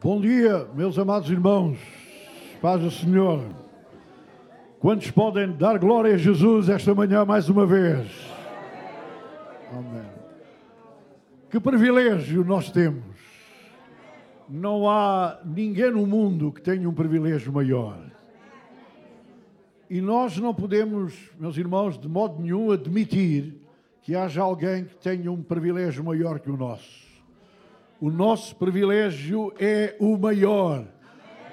Bom dia, meus amados irmãos. Paz do Senhor. Quantos podem dar glória a Jesus esta manhã mais uma vez? Amém. Que privilégio nós temos. Não há ninguém no mundo que tenha um privilégio maior. E nós não podemos, meus irmãos, de modo nenhum admitir que haja alguém que tenha um privilégio maior que o nosso. O nosso privilégio é o maior.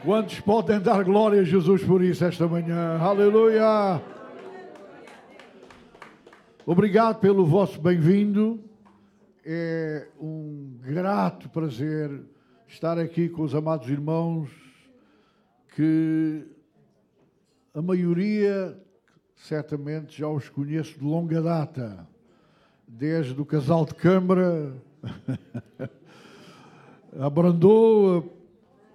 Quantos podem dar glória a Jesus por isso esta manhã? Aleluia! Obrigado pelo vosso bem-vindo. É um grato prazer estar aqui com os amados irmãos que a maioria certamente já os conheço de longa data, desde o casal de câmara a Brandoa,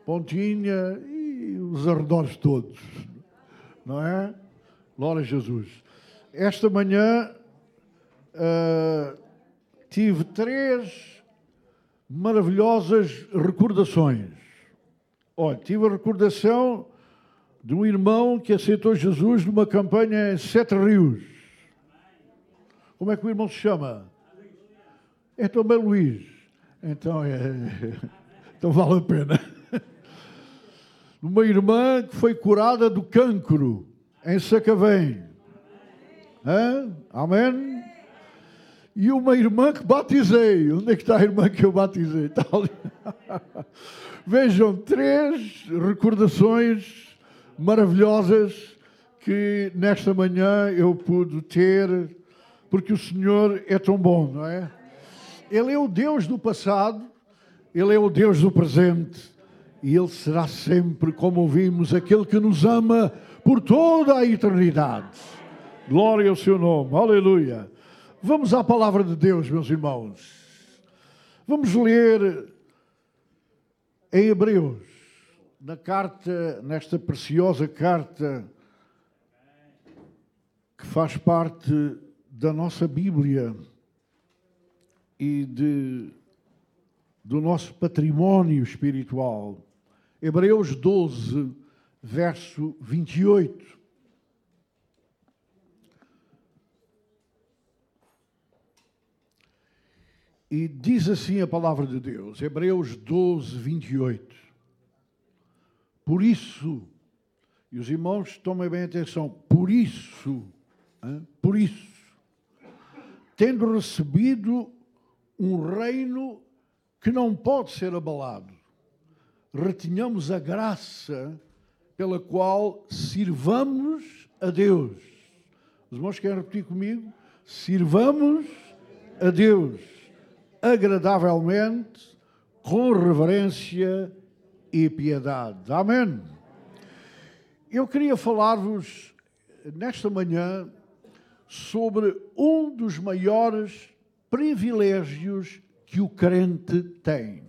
Pontinha e os arredores todos, não é? Glória a Jesus. Esta manhã uh, tive três maravilhosas recordações. Olha, tive a recordação de um irmão que aceitou Jesus numa campanha em Sete Rios. Como é que o irmão se chama? É também Luís. Então, é, então vale a pena. Uma irmã que foi curada do cancro em Sacavém. Hã? Amém? E uma irmã que batizei. Onde é que está a irmã que eu batizei? Está. Vejam, três recordações maravilhosas que nesta manhã eu pude ter, porque o Senhor é tão bom, não é? Ele é o Deus do passado, Ele é o Deus do presente e Ele será sempre, como ouvimos, aquele que nos ama por toda a eternidade. Glória ao Seu nome, aleluia. Vamos à palavra de Deus, meus irmãos. Vamos ler em Hebreus, na carta, nesta preciosa carta que faz parte da nossa Bíblia e de, do nosso património espiritual. Hebreus 12, verso 28. E diz assim a palavra de Deus, Hebreus 12, 28. Por isso, e os irmãos tomem bem atenção, por isso, hein, por isso, tendo recebido um reino que não pode ser abalado. Retinhamos a graça pela qual sirvamos a Deus. Os irmãos querem repetir comigo? Sirvamos a Deus agradavelmente, com reverência e piedade. Amém. Eu queria falar-vos nesta manhã sobre um dos maiores privilégios que o crente tem.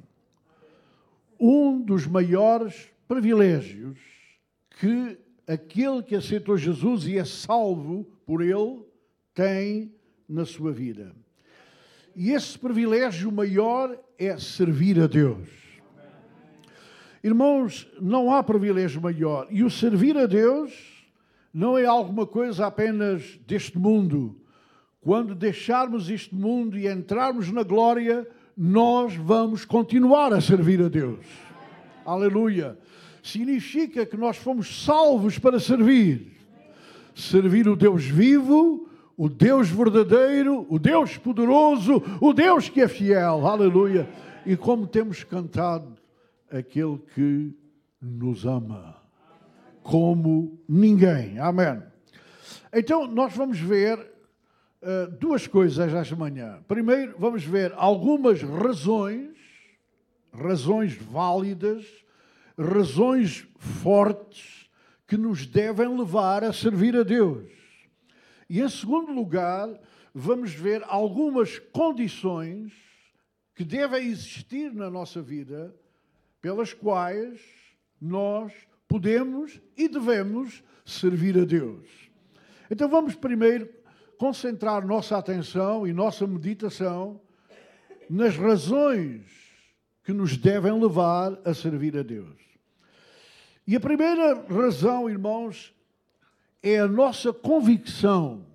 Um dos maiores privilégios que aquele que aceitou Jesus e é salvo por ele tem na sua vida. E esse privilégio maior é servir a Deus. Irmãos, não há privilégio maior. E o servir a Deus não é alguma coisa apenas deste mundo quando deixarmos este mundo e entrarmos na glória, nós vamos continuar a servir a Deus. Aleluia. Significa que nós fomos salvos para servir. Servir o Deus vivo, o Deus verdadeiro, o Deus poderoso, o Deus que é fiel. Aleluia. E como temos cantado, aquele que nos ama como ninguém. Amém. Então, nós vamos ver uh, duas coisas esta manhã. Primeiro, vamos ver algumas razões, razões válidas, razões fortes que nos devem levar a servir a Deus. E em segundo lugar, vamos ver algumas condições que devem existir na nossa vida pelas quais nós podemos e devemos servir a Deus. Então vamos primeiro concentrar nossa atenção e nossa meditação nas razões que nos devem levar a servir a Deus. E a primeira razão, irmãos, é a nossa convicção,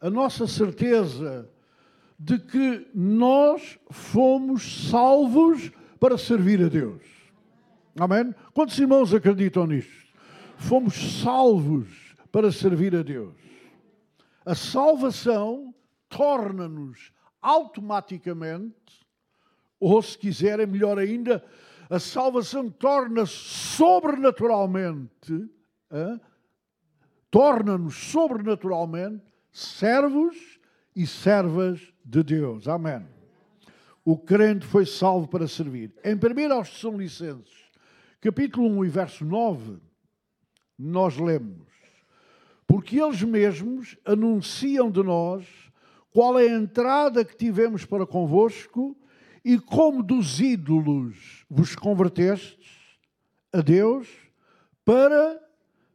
a nossa certeza de que nós fomos salvos para servir a Deus. Amém? Quantos irmãos acreditam nisto? Fomos salvos para servir a Deus. A salvação torna-nos automaticamente, ou se quiserem, melhor ainda, a salvação torna-se sobrenaturalmente, torna-nos sobrenaturalmente servos e servas de Deus. Amém. O crente foi salvo para servir. Em 1 aos São Licenses, capítulo 1 e verso 9, nós lemos: Porque eles mesmos anunciam de nós qual é a entrada que tivemos para convosco e como dos ídolos vos convertestes a Deus para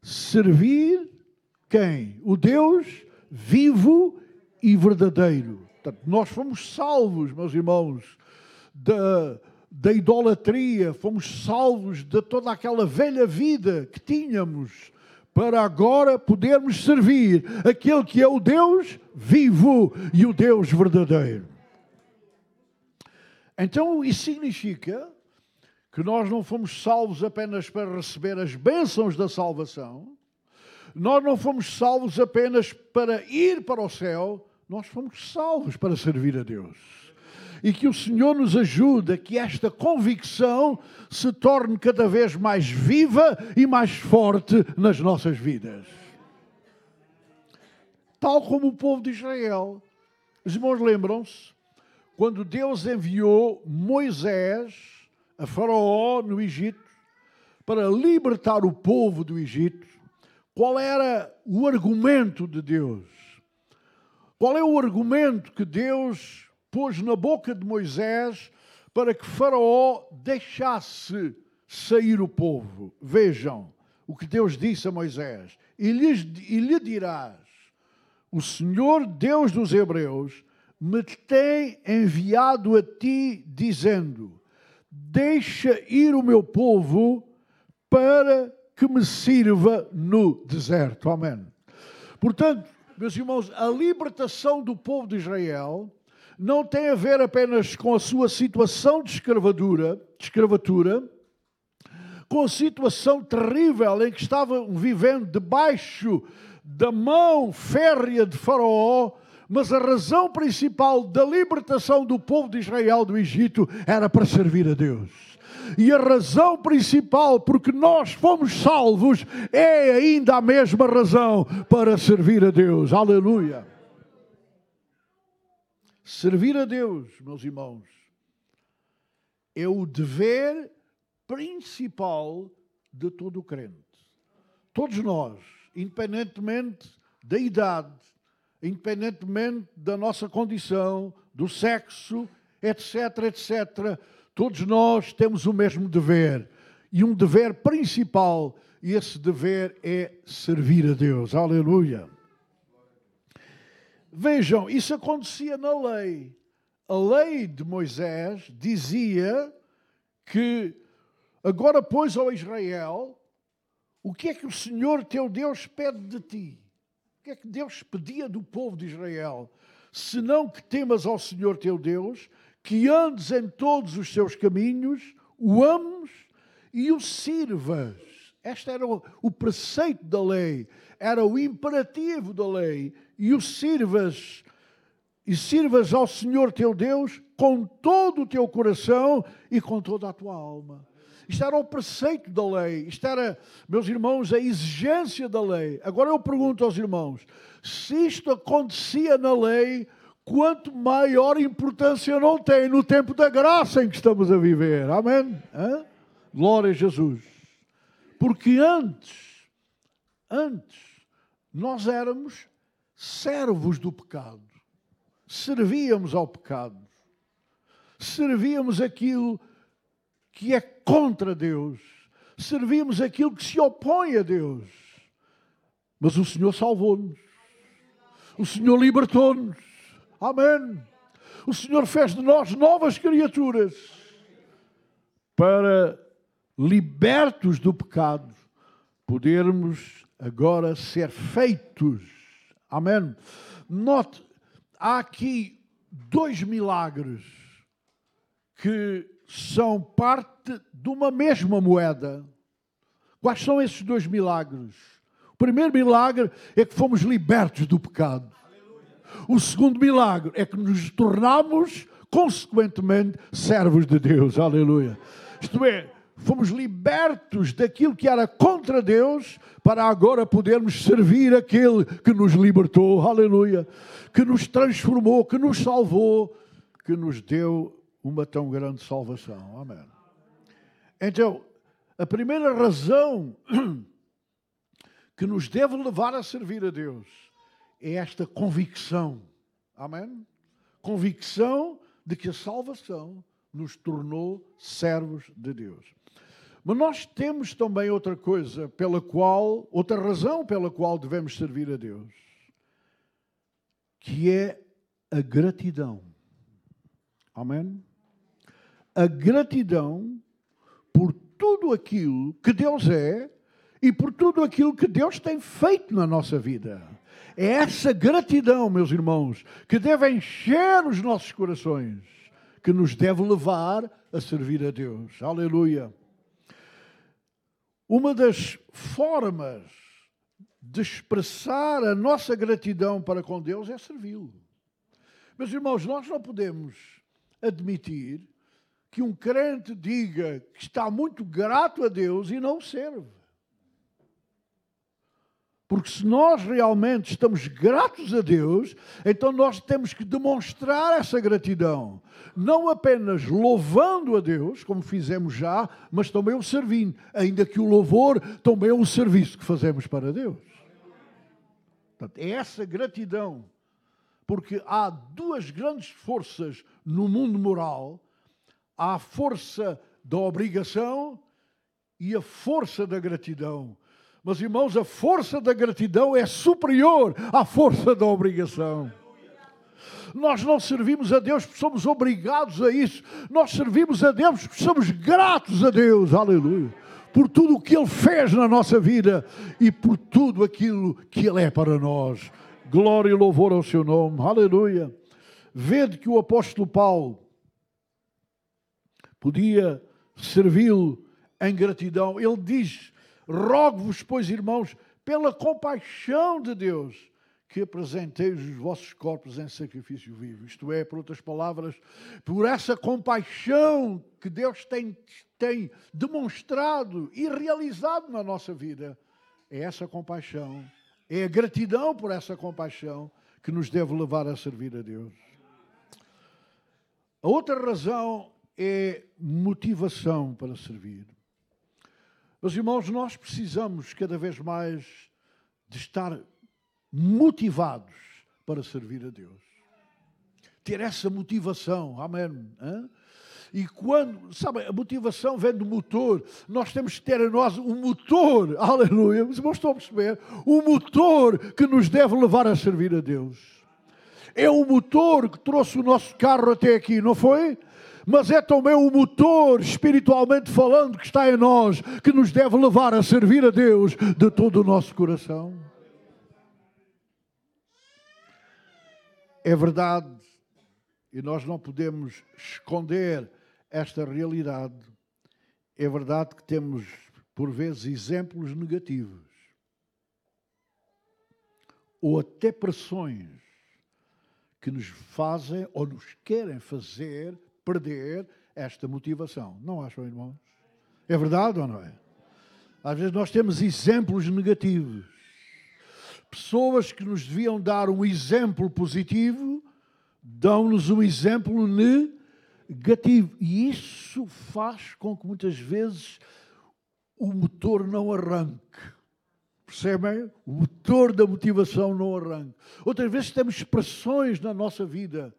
servir quem? O Deus vivo e verdadeiro. Portanto, nós fomos salvos, meus irmãos, da, da idolatria, fomos salvos de toda aquela velha vida que tínhamos, para agora podermos servir aquele que é o Deus vivo e o Deus verdadeiro. Então, isso significa que nós não fomos salvos apenas para receber as bênçãos da salvação, nós não fomos salvos apenas para ir para o céu, nós fomos salvos para servir a Deus. E que o Senhor nos ajude a que esta convicção se torne cada vez mais viva e mais forte nas nossas vidas. Tal como o povo de Israel. Os irmãos lembram-se? quando Deus enviou Moisés a Faraó no Egito para libertar o povo do Egito, qual era o argumento de Deus? Qual é o argumento que Deus pôs na boca de Moisés para que Faraó deixasse sair o povo? Vejam o que Deus disse a Moisés: e, lhes, e lhe dirás: O Senhor Deus dos Hebreus me tem enviado a ti, dizendo: Deixa ir o meu povo para que me sirva no deserto. Amém. Portanto, meus irmãos, a libertação do povo de Israel não tem a ver apenas com a sua situação de escravatura, de escravatura com a situação terrível em que estavam vivendo debaixo da mão férrea de Faraó, mas a razão principal da libertação do povo de Israel do Egito era para servir a Deus. E a razão principal porque nós fomos salvos é ainda a mesma razão para servir a Deus. Aleluia. Servir a Deus, meus irmãos, é o dever principal de todo crente. Todos nós, independentemente da idade, independentemente da nossa condição, do sexo, etc, etc. Todos nós temos o mesmo dever. E um dever principal, e esse dever é servir a Deus. Aleluia. Vejam, isso acontecia na lei. A lei de Moisés dizia que agora, pois, ao Israel, o que é que o Senhor teu Deus pede de ti? que é que Deus pedia do povo de Israel? Senão que temas ao Senhor teu Deus, que andes em todos os seus caminhos, o ames e o sirvas. Este era o, o preceito da lei, era o imperativo da lei. E o sirvas, e sirvas ao Senhor teu Deus com todo o teu coração e com toda a tua alma. Isto era o preceito da lei, isto era, meus irmãos, a exigência da lei. Agora eu pergunto aos irmãos: se isto acontecia na lei, quanto maior importância não tem no tempo da graça em que estamos a viver? Amém? Hã? Glória a Jesus. Porque antes, antes, nós éramos servos do pecado, servíamos ao pecado, servíamos aquilo que é contra Deus, servimos aquilo que se opõe a Deus. Mas o Senhor salvou-nos, o Senhor libertou-nos, amém. O Senhor fez de nós novas criaturas, para, libertos do pecado, podermos agora ser feitos. Amém? Note, há aqui dois milagres que são parte de uma mesma moeda. Quais são esses dois milagres? O primeiro milagre é que fomos libertos do pecado. O segundo milagre é que nos tornamos, consequentemente, servos de Deus. Aleluia. Isto é, fomos libertos daquilo que era contra Deus para agora podermos servir aquele que nos libertou. Aleluia. Que nos transformou, que nos salvou, que nos deu uma tão grande salvação. Amém. Então, a primeira razão que nos deve levar a servir a Deus é esta convicção. Amém? Convicção de que a salvação nos tornou servos de Deus. Mas nós temos também outra coisa pela qual, outra razão pela qual devemos servir a Deus, que é a gratidão. Amém? A gratidão por tudo aquilo que Deus é e por tudo aquilo que Deus tem feito na nossa vida. É essa gratidão, meus irmãos, que deve encher os nossos corações, que nos deve levar a servir a Deus. Aleluia. Uma das formas de expressar a nossa gratidão para com Deus é servi-lo. Meus irmãos, nós não podemos admitir que um crente diga que está muito grato a Deus e não serve. Porque se nós realmente estamos gratos a Deus, então nós temos que demonstrar essa gratidão. Não apenas louvando a Deus, como fizemos já, mas também o servindo. Ainda que o louvor também é um serviço que fazemos para Deus. Portanto, é essa gratidão. Porque há duas grandes forças no mundo moral: há a força da obrigação e a força da gratidão. Mas, irmãos, a força da gratidão é superior à força da obrigação. Nós não servimos a Deus porque somos obrigados a isso. Nós servimos a Deus porque somos gratos a Deus. Aleluia. Por tudo o que Ele fez na nossa vida e por tudo aquilo que Ele é para nós. Glória e louvor ao seu nome. Aleluia. Vede que o apóstolo Paulo podia servi-lo em gratidão. Ele diz Rogo-vos, pois, irmãos, pela compaixão de Deus, que apresenteis os vossos corpos em sacrifício vivo. Isto é, por outras palavras, por essa compaixão que Deus tem, tem demonstrado e realizado na nossa vida. É essa compaixão, é a gratidão por essa compaixão que nos deve levar a servir a Deus. A outra razão é motivação para servir. Meus irmãos, nós precisamos cada vez mais de estar motivados para servir a Deus. Ter essa motivação, amém. E quando, sabe, a motivação vem do motor, nós temos que ter em nós um motor, aleluia, os irmãos estão a perceber? Um motor que nos deve levar a servir a Deus. É o motor que trouxe o nosso carro até aqui, não foi? Mas é também o motor, espiritualmente falando, que está em nós, que nos deve levar a servir a Deus de todo o nosso coração. É verdade, e nós não podemos esconder esta realidade. É verdade que temos, por vezes, exemplos negativos ou até pressões que nos fazem ou nos querem fazer perder esta motivação. Não acham, irmãos? É verdade ou não é? Às vezes nós temos exemplos negativos. Pessoas que nos deviam dar um exemplo positivo dão-nos um exemplo negativo. E isso faz com que muitas vezes o motor não arranque. Percebem? O motor da motivação não arranque. Outras vezes temos expressões na nossa vida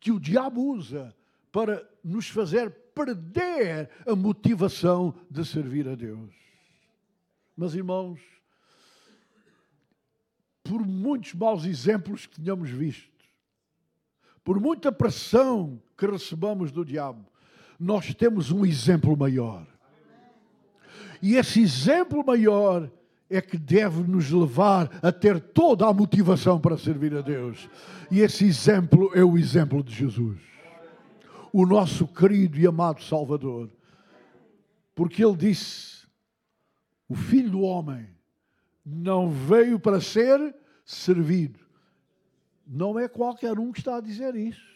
que o diabo usa para nos fazer perder a motivação de servir a Deus. Mas, irmãos, por muitos maus exemplos que tenhamos visto, por muita pressão que recebamos do diabo, nós temos um exemplo maior. E esse exemplo maior é que deve nos levar a ter toda a motivação para servir a Deus. E esse exemplo é o exemplo de Jesus, o nosso querido e amado Salvador. Porque ele disse: O filho do homem não veio para ser servido. Não é qualquer um que está a dizer isso.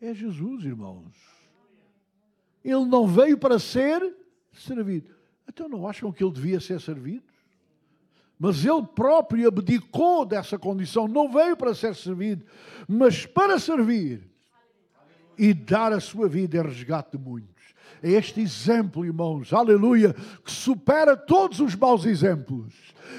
É Jesus, irmãos. Ele não veio para ser servido. Então não acham que ele devia ser servido? Mas ele próprio abdicou dessa condição, não veio para ser servido, mas para servir e dar a sua vida em resgate de muitos. É este exemplo, irmãos, aleluia, que supera todos os maus exemplos.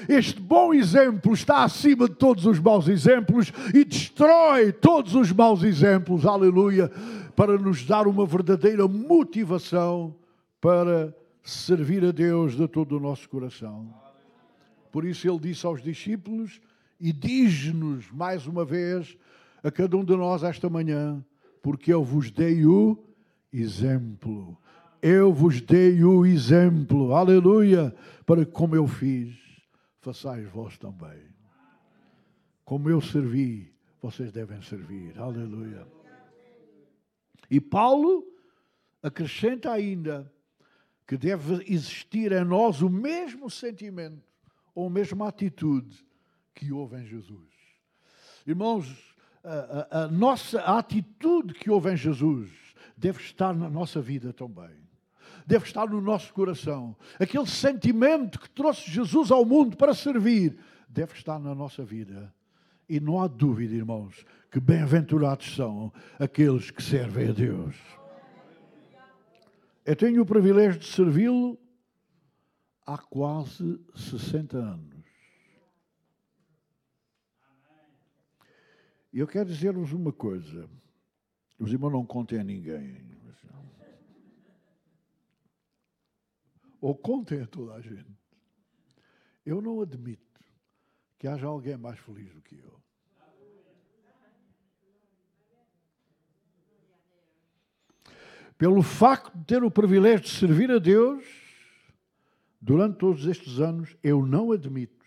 Este bom exemplo está acima de todos os maus exemplos e destrói todos os maus exemplos, aleluia, para nos dar uma verdadeira motivação para servir a Deus de todo o nosso coração. Por isso ele disse aos discípulos e diz-nos mais uma vez a cada um de nós esta manhã, porque eu vos dei o exemplo. Eu vos dei o exemplo, aleluia, para que como eu fiz, façais vós também. Como eu servi, vocês devem servir, aleluia. E Paulo acrescenta ainda que deve existir em nós o mesmo sentimento ou a mesma atitude que houve em Jesus. Irmãos, a, a, nossa a atitude que houve em Jesus deve estar na nossa vida também. Deve estar no nosso coração. Aquele sentimento que trouxe Jesus ao mundo para servir deve estar na nossa vida. E não há dúvida, irmãos, que bem-aventurados são aqueles que servem a Deus. Eu tenho o privilégio de servi-lo há quase 60 anos. E eu quero dizer-vos uma coisa. Os irmãos não contem a ninguém. Ou contem a toda a gente. Eu não admito que haja alguém mais feliz do que eu. Pelo facto de ter o privilégio de servir a Deus, durante todos estes anos, eu não admito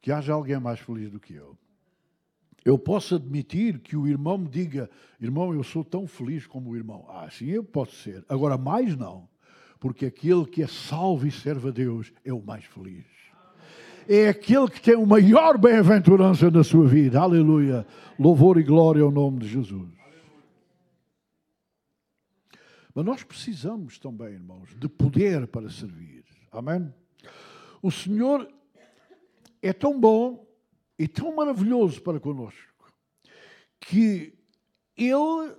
que haja alguém mais feliz do que eu. Eu posso admitir que o irmão me diga, irmão, eu sou tão feliz como o irmão. Ah, sim, eu posso ser. Agora, mais não. Porque aquele que é salvo e serve a Deus é o mais feliz. É aquele que tem o maior bem-aventurança na sua vida. Aleluia. Louvor e glória ao nome de Jesus. Mas nós precisamos também, irmãos, de poder para servir. Amém? O Senhor é tão bom e tão maravilhoso para conosco que Ele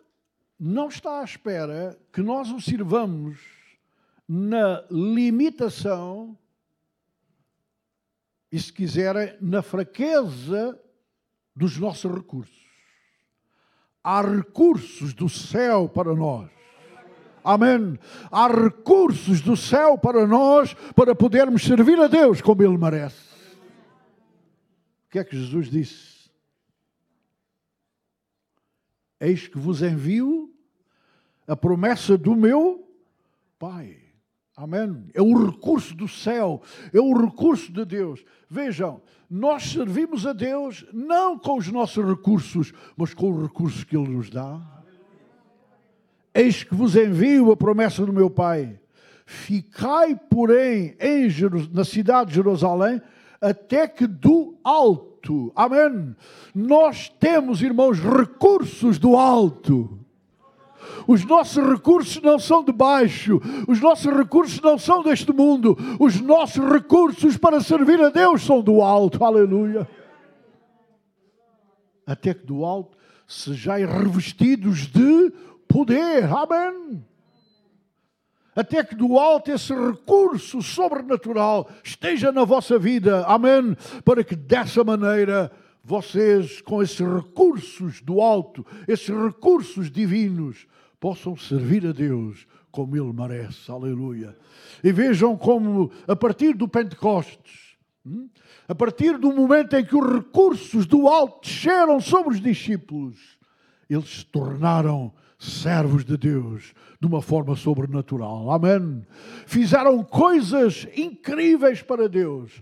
não está à espera que nós o sirvamos na limitação e, se quiserem, na fraqueza dos nossos recursos. Há recursos do céu para nós. Amém. Há recursos do céu para nós para podermos servir a Deus como Ele merece. O que é que Jesus disse? Eis que vos envio a promessa do meu Pai. Amém. É o recurso do céu, é o recurso de Deus. Vejam, nós servimos a Deus não com os nossos recursos, mas com os recursos que Ele nos dá. Eis que vos envio a promessa do meu Pai. Ficai, porém, em na cidade de Jerusalém, até que do alto. Amém. Nós temos, irmãos, recursos do alto. Os nossos recursos não são de baixo, os nossos recursos não são deste mundo, os nossos recursos para servir a Deus são do alto, aleluia. Até que do alto sejais revestidos de poder, amém. Até que do alto esse recurso sobrenatural esteja na vossa vida, amém. Para que dessa maneira vocês, com esses recursos do alto, esses recursos divinos, possam servir a Deus como Ele merece, aleluia. E vejam como, a partir do Pentecostes, hum, a partir do momento em que os recursos do alto desceram sobre os discípulos, eles se tornaram servos de Deus de uma forma sobrenatural. Amém. Fizeram coisas incríveis para Deus.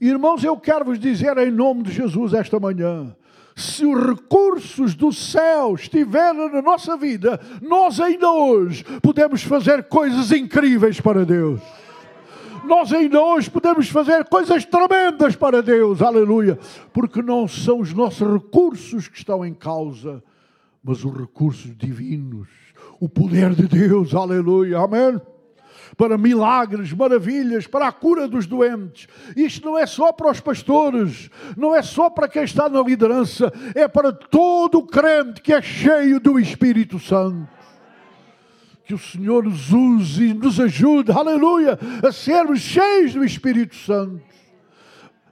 Irmãos, eu quero vos dizer em nome de Jesus esta manhã: se os recursos do céu estiverem na nossa vida, nós ainda hoje podemos fazer coisas incríveis para Deus. Nós ainda hoje podemos fazer coisas tremendas para Deus, aleluia, porque não são os nossos recursos que estão em causa, mas os recursos divinos, o poder de Deus, aleluia, amém para milagres, maravilhas, para a cura dos doentes. Isto não é só para os pastores, não é só para quem está na liderança, é para todo crente que é cheio do Espírito Santo. Que o Senhor nos use e nos ajude, aleluia, a sermos cheios do Espírito Santo,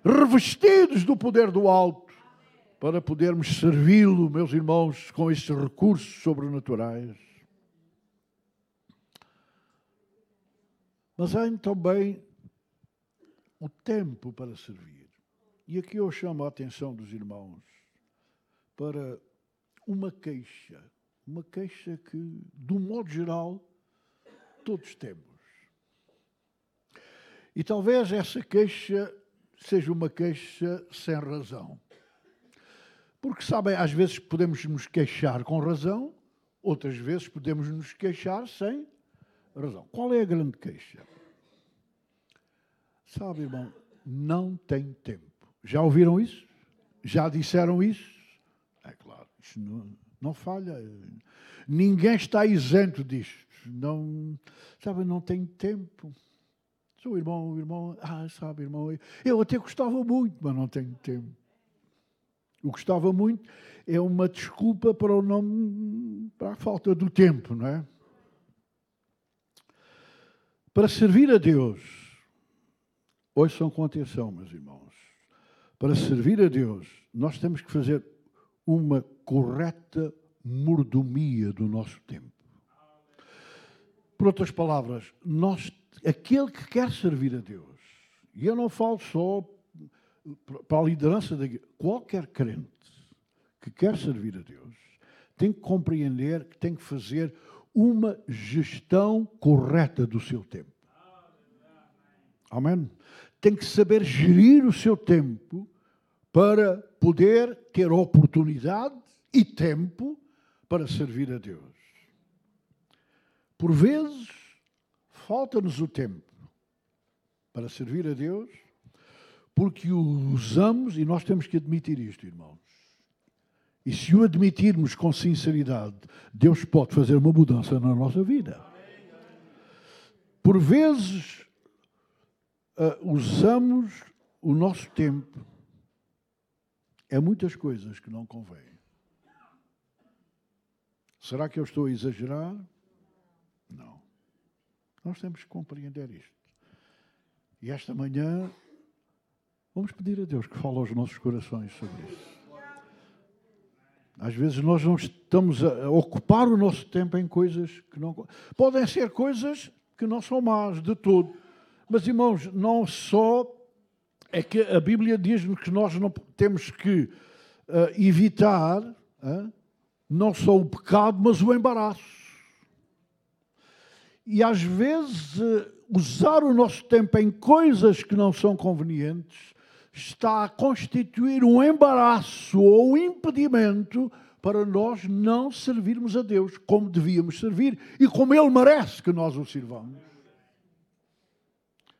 revestidos do poder do alto, para podermos servi-lo, meus irmãos, com estes recursos sobrenaturais. Mas há também o tempo para servir. E aqui eu chamo a atenção dos irmãos para uma queixa, uma queixa que, de um modo geral, todos temos. E talvez essa queixa seja uma queixa sem razão. Porque, sabem, às vezes podemos nos queixar com razão, outras vezes podemos nos queixar sem razão. Qual é a grande queixa? Sabe, irmão, não tem tempo. Já ouviram isso? Já disseram isso? É claro, isso não, não falha. Ninguém está isento disto. Não, sabe, não tem tempo. Sou irmão, o irmão, ah, sabe, irmão, eu até gostava muito, mas não tenho tempo. O gostava muito é uma desculpa para o nome, para a falta do tempo, não é? Para servir a Deus, ouçam com atenção, meus irmãos. Para servir a Deus, nós temos que fazer uma correta mordomia do nosso tempo. Por outras palavras, nós, aquele que quer servir a Deus, e eu não falo só para a liderança de qualquer crente que quer servir a Deus, tem que compreender que tem que fazer uma gestão correta do seu tempo. Amém? Tem que saber gerir o seu tempo para poder ter oportunidade e tempo para servir a Deus. Por vezes, falta-nos o tempo para servir a Deus, porque o usamos, e nós temos que admitir isto, irmãos. E se o admitirmos com sinceridade, Deus pode fazer uma mudança na nossa vida. Por vezes uh, usamos o nosso tempo é muitas coisas que não convém. Será que eu estou a exagerar? Não. Nós temos que compreender isto. E esta manhã vamos pedir a Deus que fale aos nossos corações sobre isso. Às vezes nós não estamos a ocupar o nosso tempo em coisas que não. Podem ser coisas que não são más de todo. Mas, irmãos, não só é que a Bíblia diz-nos que nós não temos que uh, evitar uh, não só o pecado, mas o embaraço. E às vezes uh, usar o nosso tempo em coisas que não são convenientes está a constituir um embaraço ou um impedimento para nós não servirmos a Deus como devíamos servir e como Ele merece que nós o sirvamos.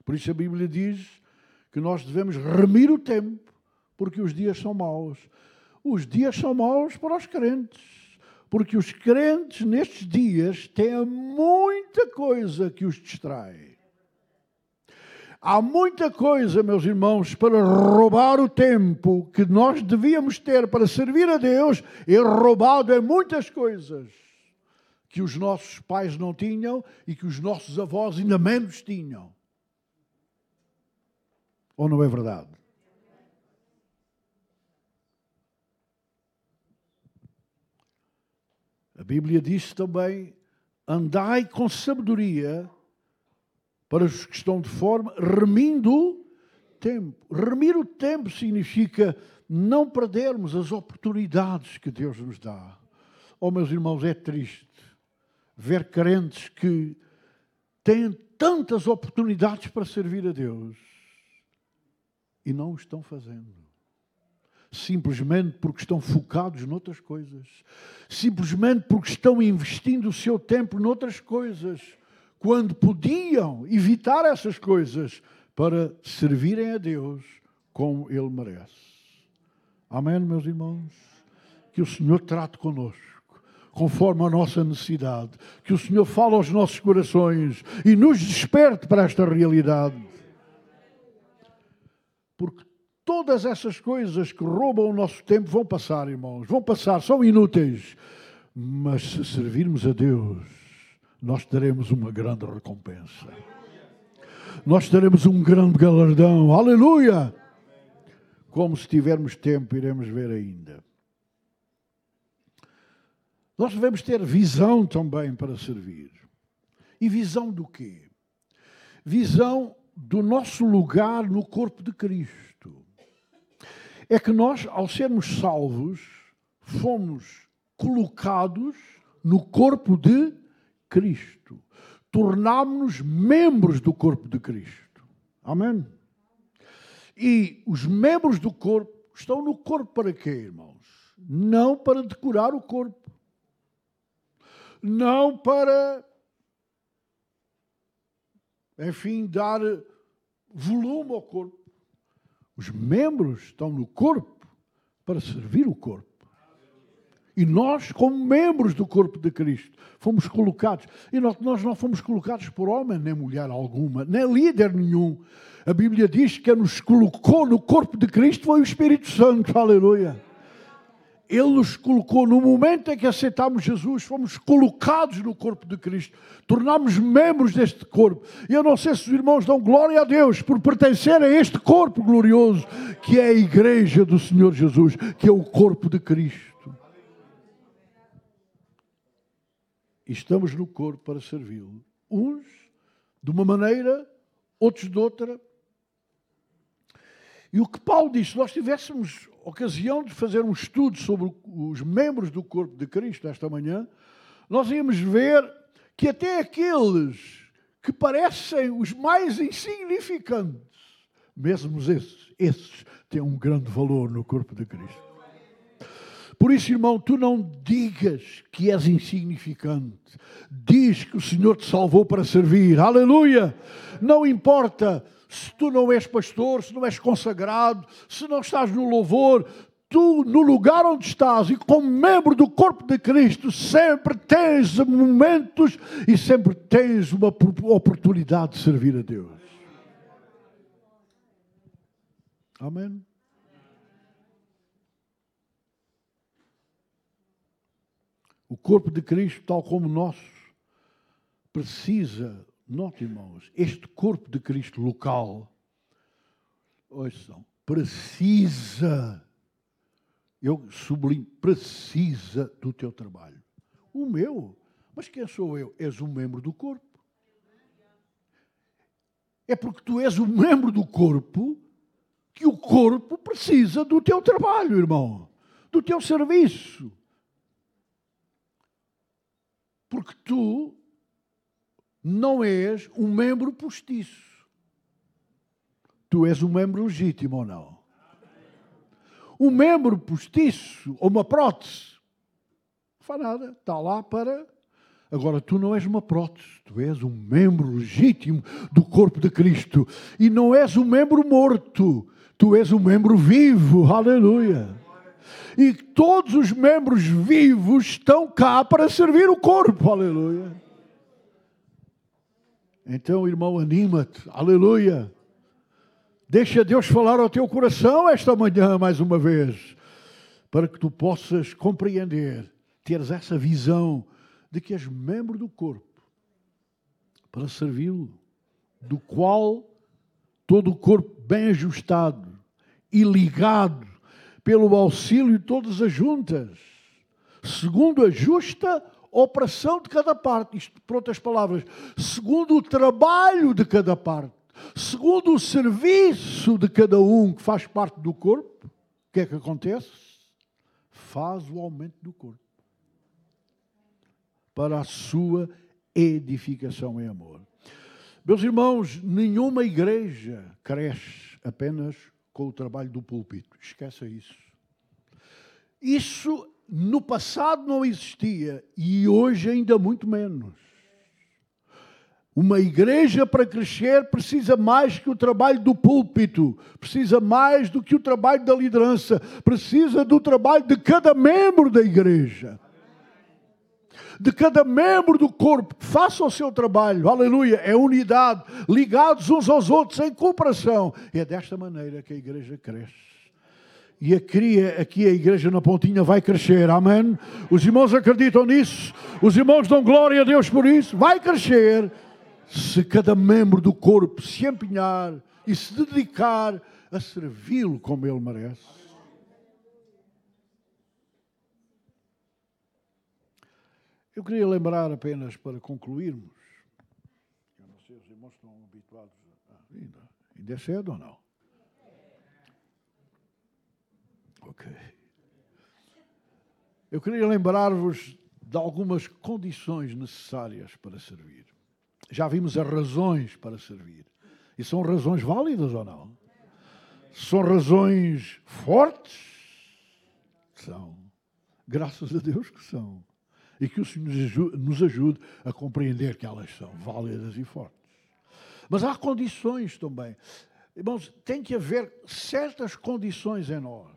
Por isso a Bíblia diz que nós devemos remir o tempo, porque os dias são maus. Os dias são maus para os crentes, porque os crentes nestes dias têm muita coisa que os distrai. Há muita coisa, meus irmãos, para roubar o tempo que nós devíamos ter para servir a Deus, é roubado em muitas coisas que os nossos pais não tinham e que os nossos avós ainda menos tinham. Ou não é verdade? A Bíblia diz também: andai com sabedoria para os que estão de forma, remindo o tempo. Remir o tempo significa não perdermos as oportunidades que Deus nos dá. Oh, meus irmãos, é triste ver crentes que têm tantas oportunidades para servir a Deus e não o estão fazendo. Simplesmente porque estão focados noutras coisas. Simplesmente porque estão investindo o seu tempo noutras coisas. Quando podiam evitar essas coisas para servirem a Deus como Ele merece. Amém, meus irmãos? Que o Senhor trate conosco conforme a nossa necessidade. Que o Senhor fale aos nossos corações e nos desperte para esta realidade. Porque todas essas coisas que roubam o nosso tempo vão passar, irmãos, vão passar, são inúteis. Mas se servirmos a Deus, nós teremos uma grande recompensa. Nós teremos um grande galardão. Aleluia! Como se tivermos tempo, iremos ver ainda. Nós devemos ter visão também para servir. E visão do quê? Visão do nosso lugar no corpo de Cristo. É que nós, ao sermos salvos, fomos colocados no corpo de Cristo. Tornámos-nos membros do corpo de Cristo. Amém? E os membros do corpo estão no corpo para quê, irmãos? Não para decorar o corpo não para, enfim, dar volume ao corpo. Os membros estão no corpo para servir o corpo. E nós, como membros do corpo de Cristo, fomos colocados. E nós, não fomos colocados por homem, nem mulher alguma, nem líder nenhum. A Bíblia diz que nos colocou no corpo de Cristo foi o Espírito Santo. Aleluia. Ele nos colocou no momento em que aceitámos Jesus, fomos colocados no corpo de Cristo, tornámos membros deste corpo. E eu não sei se os irmãos dão glória a Deus por pertencer a este corpo glorioso, que é a igreja do Senhor Jesus, que é o corpo de Cristo. E estamos no corpo para servi-lo. Uns de uma maneira, outros de outra. E o que Paulo disse, se nós tivéssemos ocasião de fazer um estudo sobre os membros do corpo de Cristo esta manhã, nós íamos ver que até aqueles que parecem os mais insignificantes, mesmo esses, esses têm um grande valor no corpo de Cristo. Por isso, irmão, tu não digas que és insignificante. Diz que o Senhor te salvou para servir. Aleluia! Não importa se tu não és pastor, se não és consagrado, se não estás no louvor, tu, no lugar onde estás e como membro do corpo de Cristo, sempre tens momentos e sempre tens uma oportunidade de servir a Deus. Amém? O corpo de Cristo, tal como o nosso, precisa Note, irmãos, este corpo de Cristo local, ouçam, precisa, eu sublinho, precisa do teu trabalho. O meu? Mas quem sou eu? És um membro do corpo. É porque tu és um membro do corpo que o corpo precisa do teu trabalho, irmão, do teu serviço. Porque tu não és um membro postiço. Tu és um membro legítimo ou não? Um membro postiço ou uma prótese, não faz nada, está lá para. Agora, tu não és uma prótese, tu és um membro legítimo do corpo de Cristo. E não és um membro morto, tu és um membro vivo, aleluia. E todos os membros vivos estão cá para servir o corpo, aleluia. Então, irmão, anima-te, aleluia. Deixa Deus falar ao teu coração esta manhã mais uma vez, para que tu possas compreender, teres essa visão de que és membro do corpo para servi-lo, do qual todo o corpo bem ajustado e ligado pelo auxílio de todas as juntas, segundo a justa operação de cada parte, isto por outras palavras, segundo o trabalho de cada parte, segundo o serviço de cada um que faz parte do corpo, o que é que acontece? Faz o aumento do corpo. para a sua edificação em amor. Meus irmãos, nenhuma igreja cresce apenas com o trabalho do púlpito. Esqueça isso. Isso no passado não existia e hoje ainda muito menos. Uma igreja para crescer precisa mais que o trabalho do púlpito, precisa mais do que o trabalho da liderança, precisa do trabalho de cada membro da igreja. De cada membro do corpo, faça o seu trabalho, aleluia, é unidade, ligados uns aos outros em cooperação. E é desta maneira que a igreja cresce. E aqui, aqui a igreja na pontinha vai crescer, amém? Os irmãos acreditam nisso, os irmãos dão glória a Deus por isso, vai crescer se cada membro do corpo se empenhar e se dedicar a servi-lo como ele merece. Eu queria lembrar apenas para concluirmos. Eu não sei, os irmãos estão habituados. Ainda, ainda é cedo ou não? Ok. Eu queria lembrar-vos de algumas condições necessárias para servir. Já vimos as razões para servir. E são razões válidas ou não? São razões fortes? São. Graças a Deus que são. E que o Senhor nos ajude a compreender que elas são válidas e fortes. Mas há condições também. Irmãos, tem que haver certas condições em nós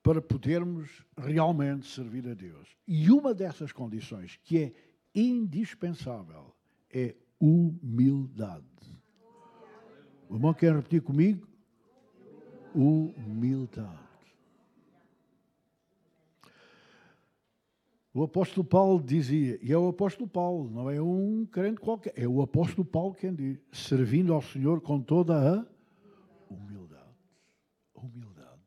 para podermos realmente servir a Deus. E uma dessas condições, que é indispensável é humildade. O irmão quer repetir comigo? Humildade. O apóstolo Paulo dizia, e é o apóstolo Paulo, não é um crente qualquer, é o apóstolo Paulo quem diz, servindo ao Senhor com toda a humildade. Humildade.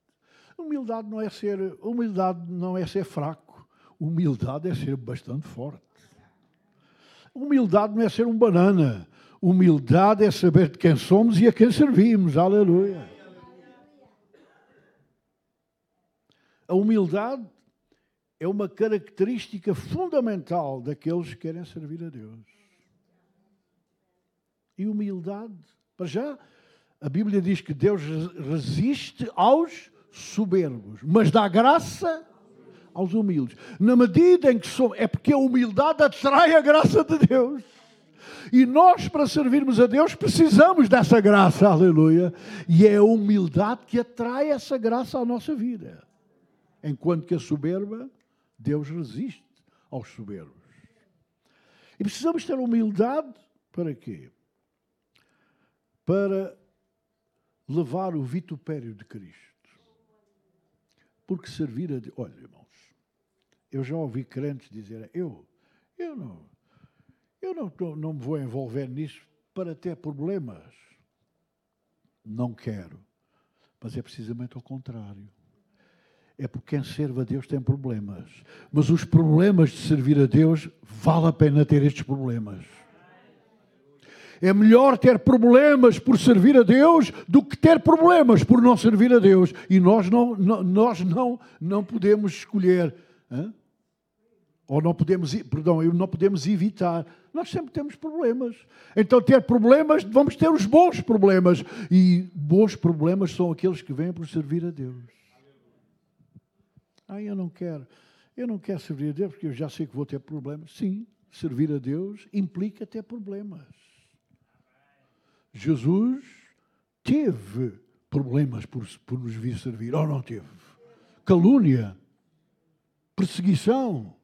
Humildade não é ser, humildade não é ser fraco. Humildade é ser bastante forte. Humildade não é ser um banana. Humildade é saber de quem somos e a quem servimos. Aleluia. A humildade é uma característica fundamental daqueles que querem servir a Deus. E humildade, para já, a Bíblia diz que Deus resiste aos soberbos, mas dá graça aos humildes. Na medida em que somos, é porque a humildade atrai a graça de Deus. E nós, para servirmos a Deus, precisamos dessa graça, aleluia. E é a humildade que atrai essa graça à nossa vida. Enquanto que a soberba, Deus resiste aos soberbos. E precisamos ter humildade para quê? Para levar o vitupério de Cristo. Porque servir a Deus. Olha, irmão, eu já ouvi crentes dizer, eu, eu não, eu não, não me vou envolver nisso para ter problemas. Não quero. Mas é precisamente ao contrário. É porque quem serve a Deus tem problemas. Mas os problemas de servir a Deus, vale a pena ter estes problemas. É melhor ter problemas por servir a Deus do que ter problemas por não servir a Deus. E nós não, não nós não, não podemos escolher. Hein? Ou não podemos, perdão, não podemos evitar. Nós sempre temos problemas. Então, ter problemas, vamos ter os bons problemas. E bons problemas são aqueles que vêm por servir a Deus. Ah, eu não quero. Eu não quero servir a Deus porque eu já sei que vou ter problemas. Sim, servir a Deus implica ter problemas. Jesus teve problemas por, por nos vir servir, ou não teve? Calúnia, perseguição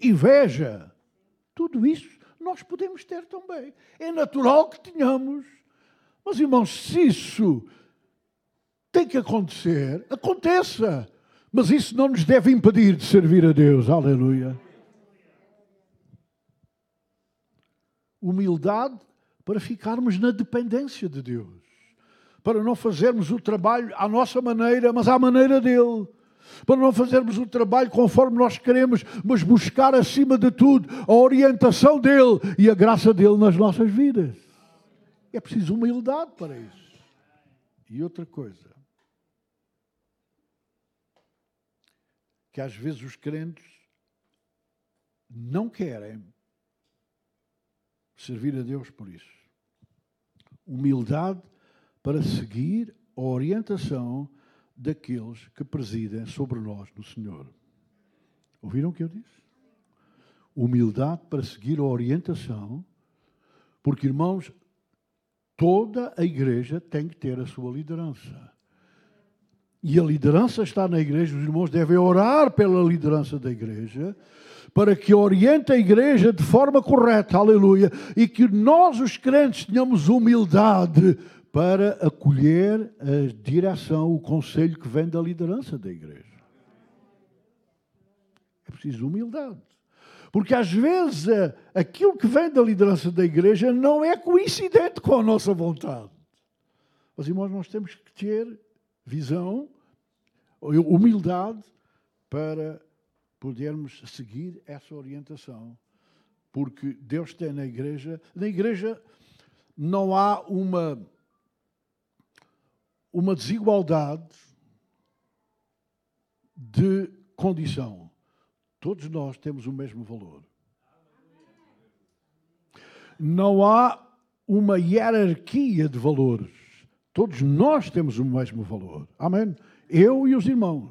inveja, tudo isso nós podemos ter também. É natural que tenhamos. Mas, irmãos, se isso tem que acontecer, aconteça. Mas isso não nos deve impedir de servir a Deus. Aleluia. Humildade para ficarmos na dependência de Deus. Para não fazermos o trabalho à nossa maneira, mas à maneira dele para não fazermos o trabalho conforme nós queremos, mas buscar acima de tudo a orientação dele e a graça dele nas nossas vidas. É preciso humildade para isso. E outra coisa, que às vezes os crentes não querem servir a Deus por isso. Humildade para seguir a orientação daqueles que presidem sobre nós no Senhor. Ouviram o que eu disse? Humildade para seguir a orientação, porque, irmãos, toda a igreja tem que ter a sua liderança. E a liderança está na igreja, os irmãos devem orar pela liderança da igreja, para que oriente a igreja de forma correta, aleluia, e que nós, os crentes, tenhamos humildade para acolher a direção, o conselho que vem da liderança da igreja. É preciso humildade. Porque às vezes eh, aquilo que vem da liderança da igreja não é coincidente com a nossa vontade. Mas, irmãos, nós temos que ter visão, humildade para podermos seguir essa orientação. Porque Deus tem na igreja, na igreja não há uma uma desigualdade de condição. Todos nós temos o mesmo valor. Não há uma hierarquia de valores. Todos nós temos o mesmo valor. Amém? Eu e os irmãos.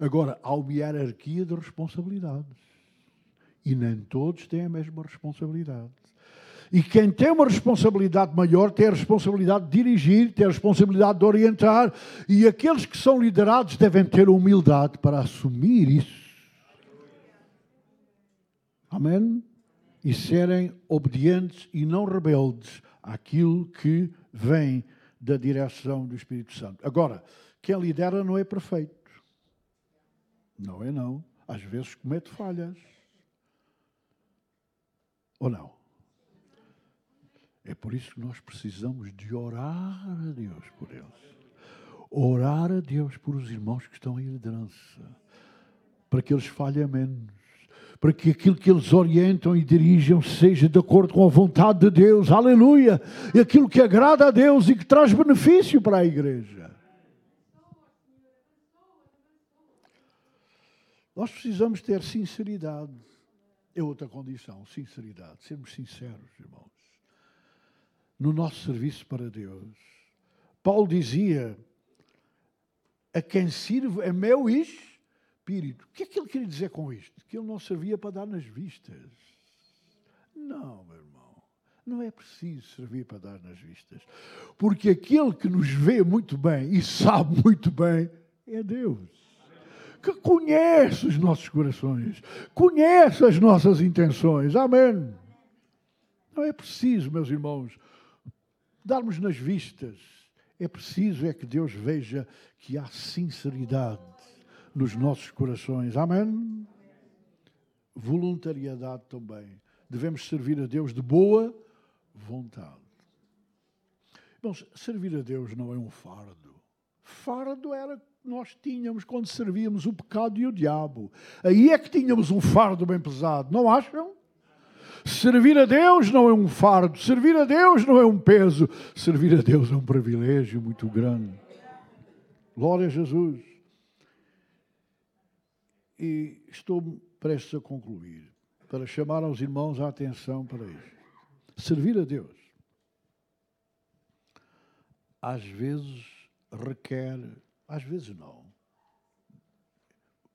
Agora, há uma hierarquia de responsabilidades. E nem todos têm a mesma responsabilidade. E quem tem uma responsabilidade maior tem a responsabilidade de dirigir, tem a responsabilidade de orientar, e aqueles que são liderados devem ter humildade para assumir isso. Amém? E serem obedientes e não rebeldes àquilo que vem da direção do Espírito Santo. Agora, quem lidera não é perfeito. Não é não. Às vezes comete falhas. Ou não? É por isso que nós precisamos de orar a Deus por eles. Orar a Deus por os irmãos que estão em liderança, para que eles falhem menos, para que aquilo que eles orientam e dirigem seja de acordo com a vontade de Deus, aleluia, e aquilo que agrada a Deus e que traz benefício para a igreja. Nós precisamos ter sinceridade. É outra condição, sinceridade, sermos sinceros, irmãos no nosso serviço para Deus. Paulo dizia: A quem sirvo é meu espírito. O que é que ele queria dizer com isto? Que ele não servia para dar nas vistas. Não, meu irmão. Não é preciso servir para dar nas vistas. Porque aquele que nos vê muito bem e sabe muito bem é Deus. Que conhece os nossos corações, conhece as nossas intenções. Amém. Não é preciso, meus irmãos, darmos nas vistas. É preciso é que Deus veja que há sinceridade nos nossos corações. Amém? Voluntariedade também. Devemos servir a Deus de boa vontade. Irmãos, servir a Deus não é um fardo. Fardo era que nós tínhamos quando servíamos o pecado e o diabo. Aí é que tínhamos um fardo bem pesado, não acham? Servir a Deus não é um fardo, servir a Deus não é um peso, servir a Deus é um privilégio muito grande. Glória a Jesus. E estou prestes a concluir, para chamar aos irmãos a atenção para isso. Servir a Deus, às vezes requer, às vezes não.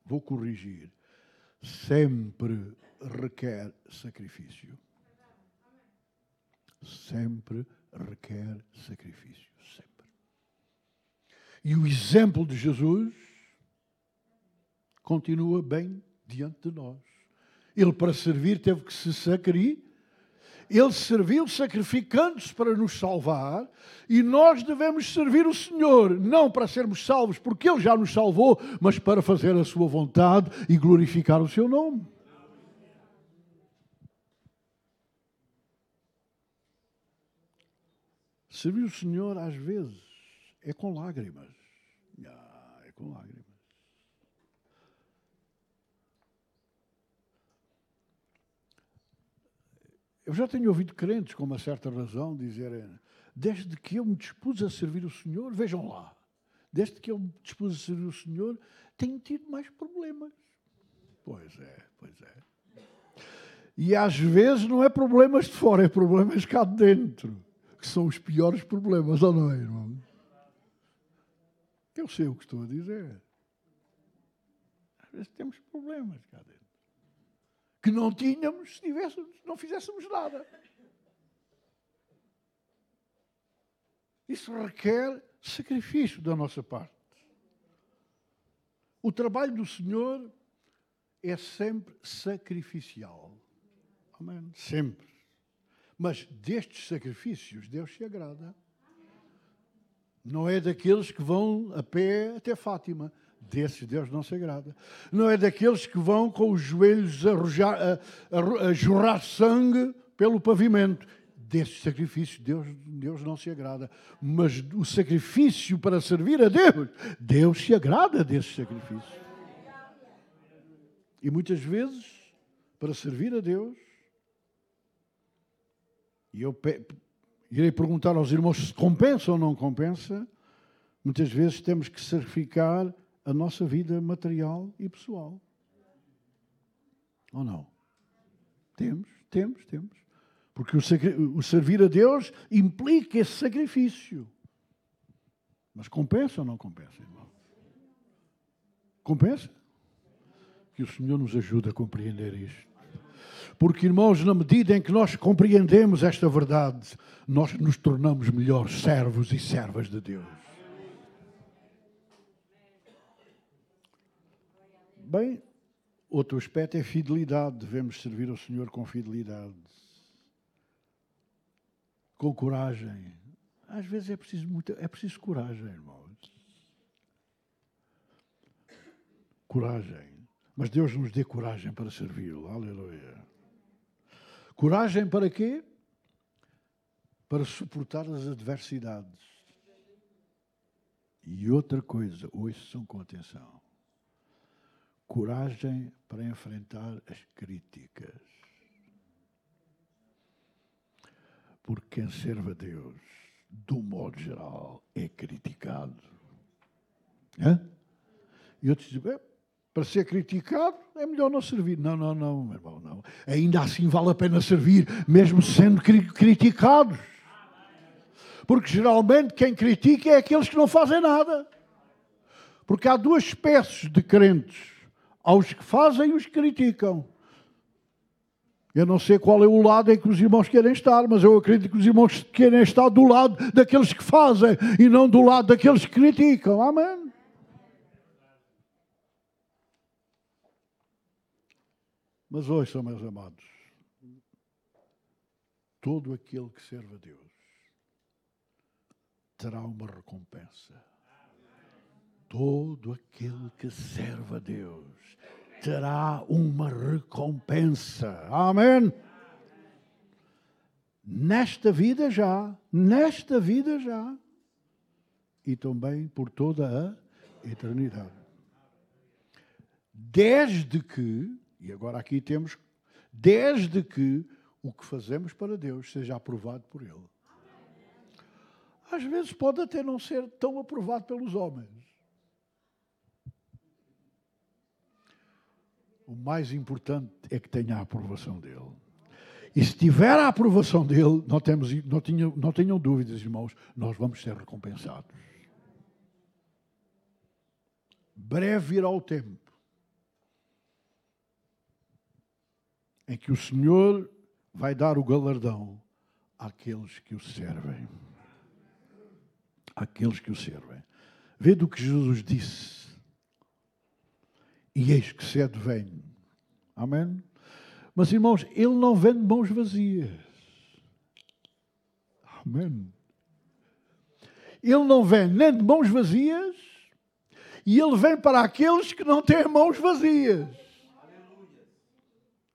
Vou corrigir. Sempre requer sacrifício. Sempre requer sacrifício. Sempre. E o exemplo de Jesus continua bem diante de nós. Ele, para servir, teve que se sacrificar. Ele serviu sacrificando-se para nos salvar e nós devemos servir o Senhor, não para sermos salvos, porque Ele já nos salvou, mas para fazer a Sua vontade e glorificar o Seu nome. Servir o Senhor, às vezes, é com lágrimas. Ah, é com lágrimas. Eu já tenho ouvido crentes com uma certa razão dizerem: desde que eu me dispus a servir o Senhor, vejam lá, desde que eu me dispus a servir o Senhor, tenho tido mais problemas. Pois é, pois é. E às vezes não é problemas de fora, é problemas cá de dentro, que são os piores problemas, ou não é, irmão? Eu sei o que estou a dizer. Às vezes temos problemas cá dentro. Que não tínhamos se tivéssemos, não fizéssemos nada. Isso requer sacrifício da nossa parte. O trabalho do Senhor é sempre sacrificial. Amém. Sempre. Mas destes sacrifícios, Deus se agrada. Não é daqueles que vão a pé até Fátima. Desses Deus não se agrada. Não é daqueles que vão com os joelhos a, a, a, a jorrar sangue pelo pavimento. Desses sacrifícios Deus, Deus não se agrada. Mas o sacrifício para servir a Deus, Deus se agrada desses sacrifícios. E muitas vezes, para servir a Deus, e eu irei perguntar aos irmãos se compensa ou não compensa, muitas vezes temos que sacrificar a nossa vida material e pessoal. Ou não? Temos, temos, temos. Porque o, o servir a Deus implica esse sacrifício. Mas compensa ou não compensa, irmão? Compensa? Que o Senhor nos ajude a compreender isto. Porque, irmãos, na medida em que nós compreendemos esta verdade, nós nos tornamos melhores servos e servas de Deus. Bem, outro aspecto é fidelidade. Devemos servir ao Senhor com fidelidade, com coragem. Às vezes é preciso, muita, é preciso coragem, irmãos. Coragem. Mas Deus nos dê coragem para servi-lo. Aleluia. Coragem para quê? Para suportar as adversidades. E outra coisa, ouçam com atenção. Coragem para enfrentar as críticas. Porque quem serve a Deus, do modo geral, é criticado. Hã? E outros dizem, para ser criticado, é melhor não servir. Não, não, não, meu irmão, não. Ainda assim vale a pena servir, mesmo sendo cri criticados. Porque geralmente quem critica é aqueles que não fazem nada. Porque há duas espécies de crentes: aos que fazem os criticam. Eu não sei qual é o lado em que os irmãos querem estar, mas eu acredito que os irmãos querem estar do lado daqueles que fazem e não do lado daqueles que criticam. Amém. Mas ouçam, meus amados, todo aquele que serve a Deus terá uma recompensa. Todo aquele que serve a Deus terá uma recompensa. Amém? Nesta vida já, nesta vida já, e também por toda a eternidade. Desde que e agora aqui temos, desde que o que fazemos para Deus seja aprovado por Ele. Às vezes pode até não ser tão aprovado pelos homens. O mais importante é que tenha a aprovação dele. E se tiver a aprovação dele, não, temos, não, tenham, não tenham dúvidas, irmãos, nós vamos ser recompensados. Breve virá o tempo em que o Senhor vai dar o galardão àqueles que o servem. Àqueles que o servem. Vê do que Jesus disse. E eis que cedo vem. Amém? Mas, irmãos, ele não vem de mãos vazias. Amém. Ele não vem nem de mãos vazias, e ele vem para aqueles que não têm mãos vazias.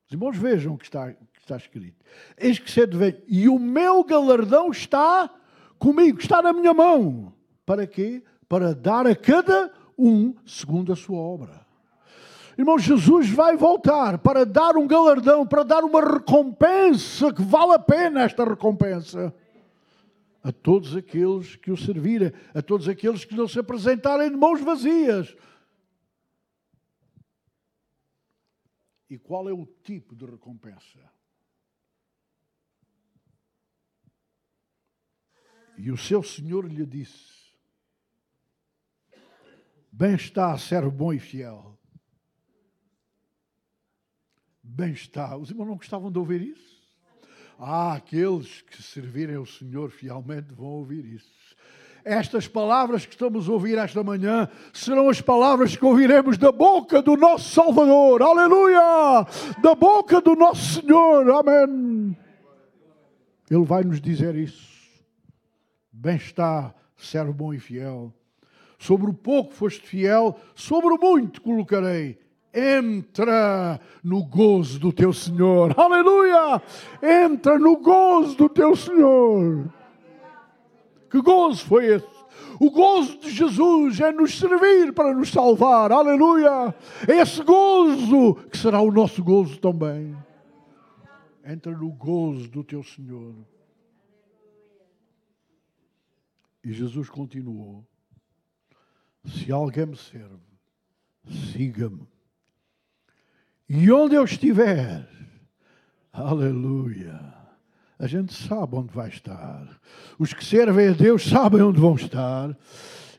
Os irmãos vejam o que está, que está escrito. Eis que cedo vem. E o meu galardão está comigo, está na minha mão. Para quê? Para dar a cada um segundo a sua obra. Irmão, Jesus vai voltar para dar um galardão, para dar uma recompensa, que vale a pena esta recompensa. A todos aqueles que o servirem, a todos aqueles que não se apresentarem de mãos vazias, E qual é o tipo de recompensa? E o seu senhor lhe disse: Bem está, servo bom e fiel. Bem está. Os irmãos não gostavam de ouvir isso? Ah, aqueles que servirem ao Senhor fielmente vão ouvir isso. Estas palavras que estamos a ouvir esta manhã serão as palavras que ouviremos da boca do nosso Salvador. Aleluia! Da boca do nosso Senhor. Amém. Ele vai nos dizer isso. Bem está, servo bom e fiel. Sobre o pouco foste fiel, sobre o muito colocarei. Entra no gozo do teu Senhor. Aleluia! Entra no gozo do teu Senhor. Que gozo foi esse? O gozo de Jesus é nos servir para nos salvar. Aleluia! É esse gozo que será o nosso gozo também. Entra no gozo do teu Senhor. E Jesus continuou: Se alguém me serve, siga-me. E onde eu estiver, aleluia a gente sabe onde vai estar. Os que servem a Deus sabem onde vão estar.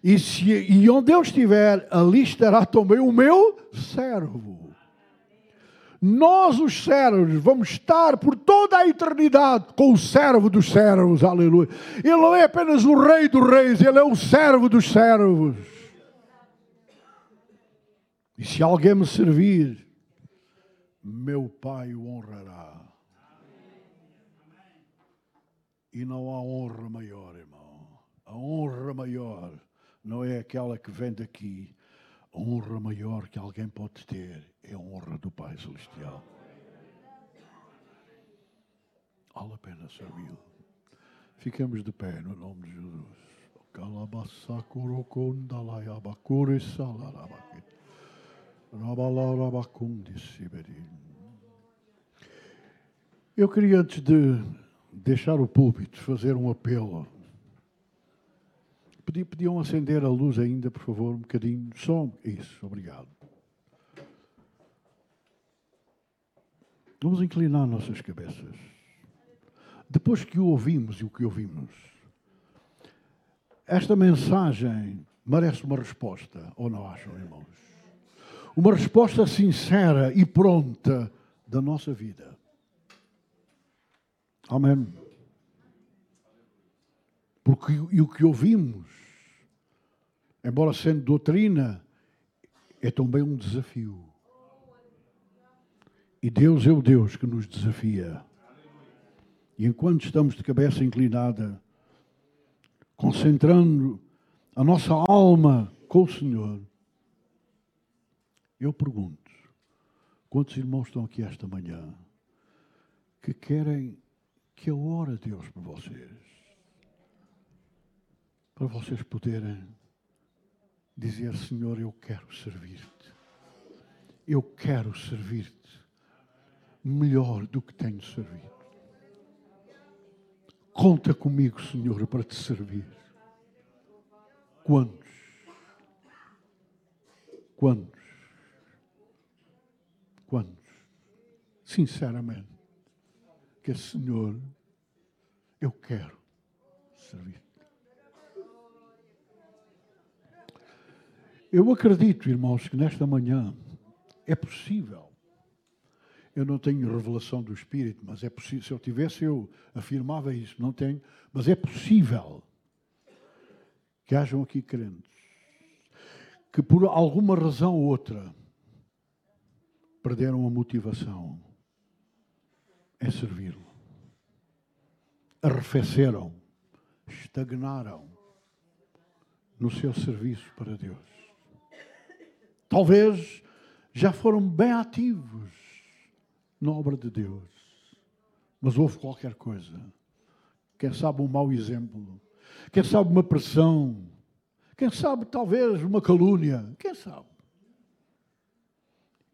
E, se, e onde eu estiver, ali estará também o meu servo. Nós, os servos, vamos estar por toda a eternidade com o servo dos servos, aleluia. Ele não é apenas o rei dos reis, ele é o servo dos servos. E se alguém me servir, meu Pai o honrará. E não há honra maior, irmão. A honra maior não é aquela que vem daqui. A honra maior que alguém pode ter é a honra do Pai Celestial. Vale a pena servi-lo. Ficamos de pé no nome de Jesus. Eu queria antes de deixar o púlpito, fazer um apelo. Podiam acender a luz ainda, por favor, um bocadinho. Só isso, obrigado. Vamos inclinar nossas cabeças. Depois que o ouvimos e o que ouvimos, esta mensagem merece uma resposta, ou não acham, irmãos? Uma resposta sincera e pronta da nossa vida. Amém. Porque e o que ouvimos, embora sendo doutrina, é também um desafio. E Deus é o Deus que nos desafia. E enquanto estamos de cabeça inclinada, concentrando a nossa alma com o Senhor, eu pergunto: quantos irmãos estão aqui esta manhã que querem que eu oro a Deus por vocês. Para vocês poderem dizer, Senhor, eu quero servir-te. Eu quero servir-te melhor do que tenho servido. Conta comigo, Senhor, para te servir. Quantos? Quantos? Quantos? Sinceramente que, Senhor, eu quero servir. Eu acredito, irmãos, que nesta manhã é possível. Eu não tenho revelação do Espírito, mas é possível. Se eu tivesse, eu afirmava isso. Não tenho, mas é possível que hajam aqui crentes que, por alguma razão ou outra, perderam a motivação é servi-lo. Arrefeceram, estagnaram no seu serviço para Deus. Talvez já foram bem ativos na obra de Deus, mas houve qualquer coisa. Quem sabe um mau exemplo, quem sabe uma pressão, quem sabe talvez uma calúnia, quem sabe.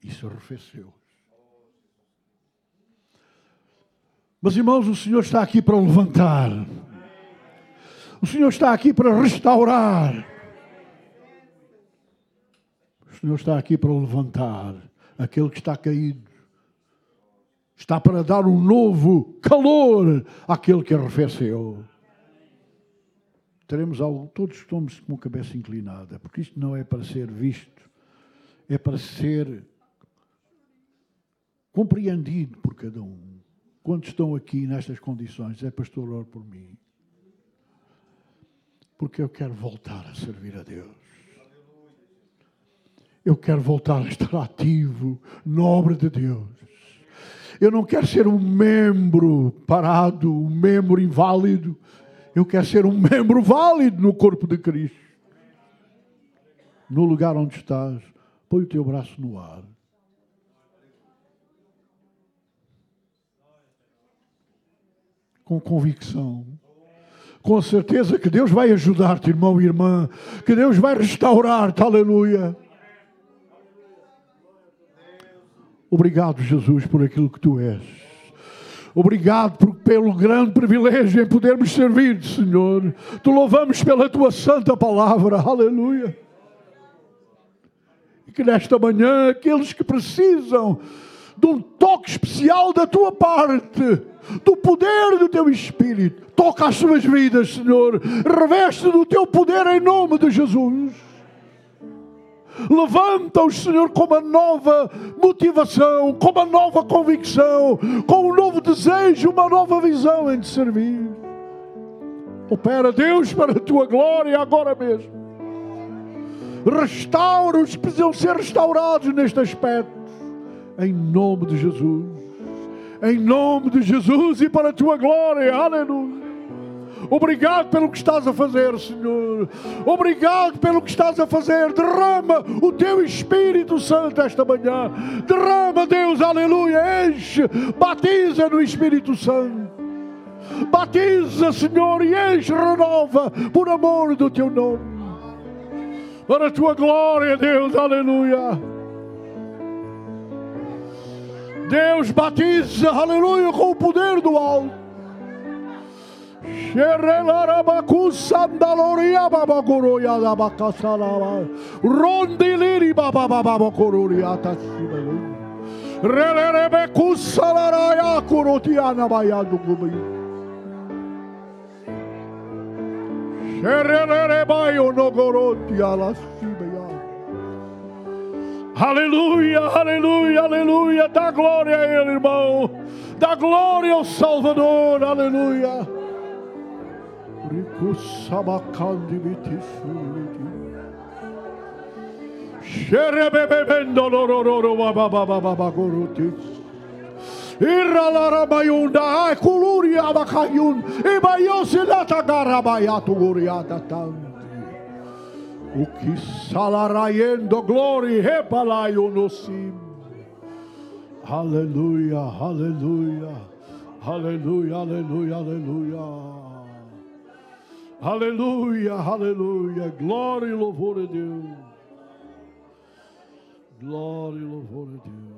Isso arrefeceu. Mas, irmãos, o Senhor está aqui para levantar. O Senhor está aqui para restaurar. O Senhor está aqui para levantar aquele que está caído, está para dar um novo calor àquele que arrefeceu. Teremos algo, todos estamos com a cabeça inclinada, porque isto não é para ser visto, é para ser compreendido por cada um. Quantos estão aqui nestas condições? É pastor, ore por mim. Porque eu quero voltar a servir a Deus. Eu quero voltar a estar ativo, nobre de Deus. Eu não quero ser um membro parado, um membro inválido. Eu quero ser um membro válido no corpo de Cristo. No lugar onde estás, põe o teu braço no ar. Com convicção. Com certeza que Deus vai ajudar-te, irmão e irmã. Que Deus vai restaurar-te. Aleluia. Obrigado, Jesus, por aquilo que tu és. Obrigado por, pelo grande privilégio em podermos servir, Senhor. Te louvamos pela tua santa palavra. Aleluia. E que nesta manhã, aqueles que precisam de um toque especial da tua parte, do poder do teu Espírito, toca as suas vidas, Senhor. Reveste do teu poder em nome de Jesus. Levanta-os, Senhor, com uma nova motivação, com uma nova convicção, com um novo desejo, uma nova visão em te servir. Opera, Deus, para a tua glória agora mesmo. Restaura os que precisam ser restaurados neste aspecto. Em nome de Jesus. Em nome de Jesus e para a tua glória. Aleluia. Obrigado pelo que estás a fazer, Senhor. Obrigado pelo que estás a fazer. Derrama o teu Espírito Santo esta manhã. Derrama, Deus, aleluia. Enche, batiza no Espírito Santo. Batiza, Senhor, e enche, renova, por amor do teu nome. Para a tua glória, Deus, aleluia. Deus batiza, aleluia, com o poder do alto. Rondiliri baba baba goroya tashiba. Relere kusalaraya kurotiana bayadu gubi. Sherelere bayo Aleluia, aleluia, aleluia. Dá glória a Ele, irmão. Dá glória ao Salvador, aleluia. Rikusabakandi bitifuliti. Sherebebebendo lorororo bababababagorutis. Irralara bayunda O que salaraiendo glória repalaio no sim. Aleluia, aleluia, aleluia, aleluia, aleluia. Aleluia, aleluia. Glória e louvor a Deus. Glória e louvor a Deus.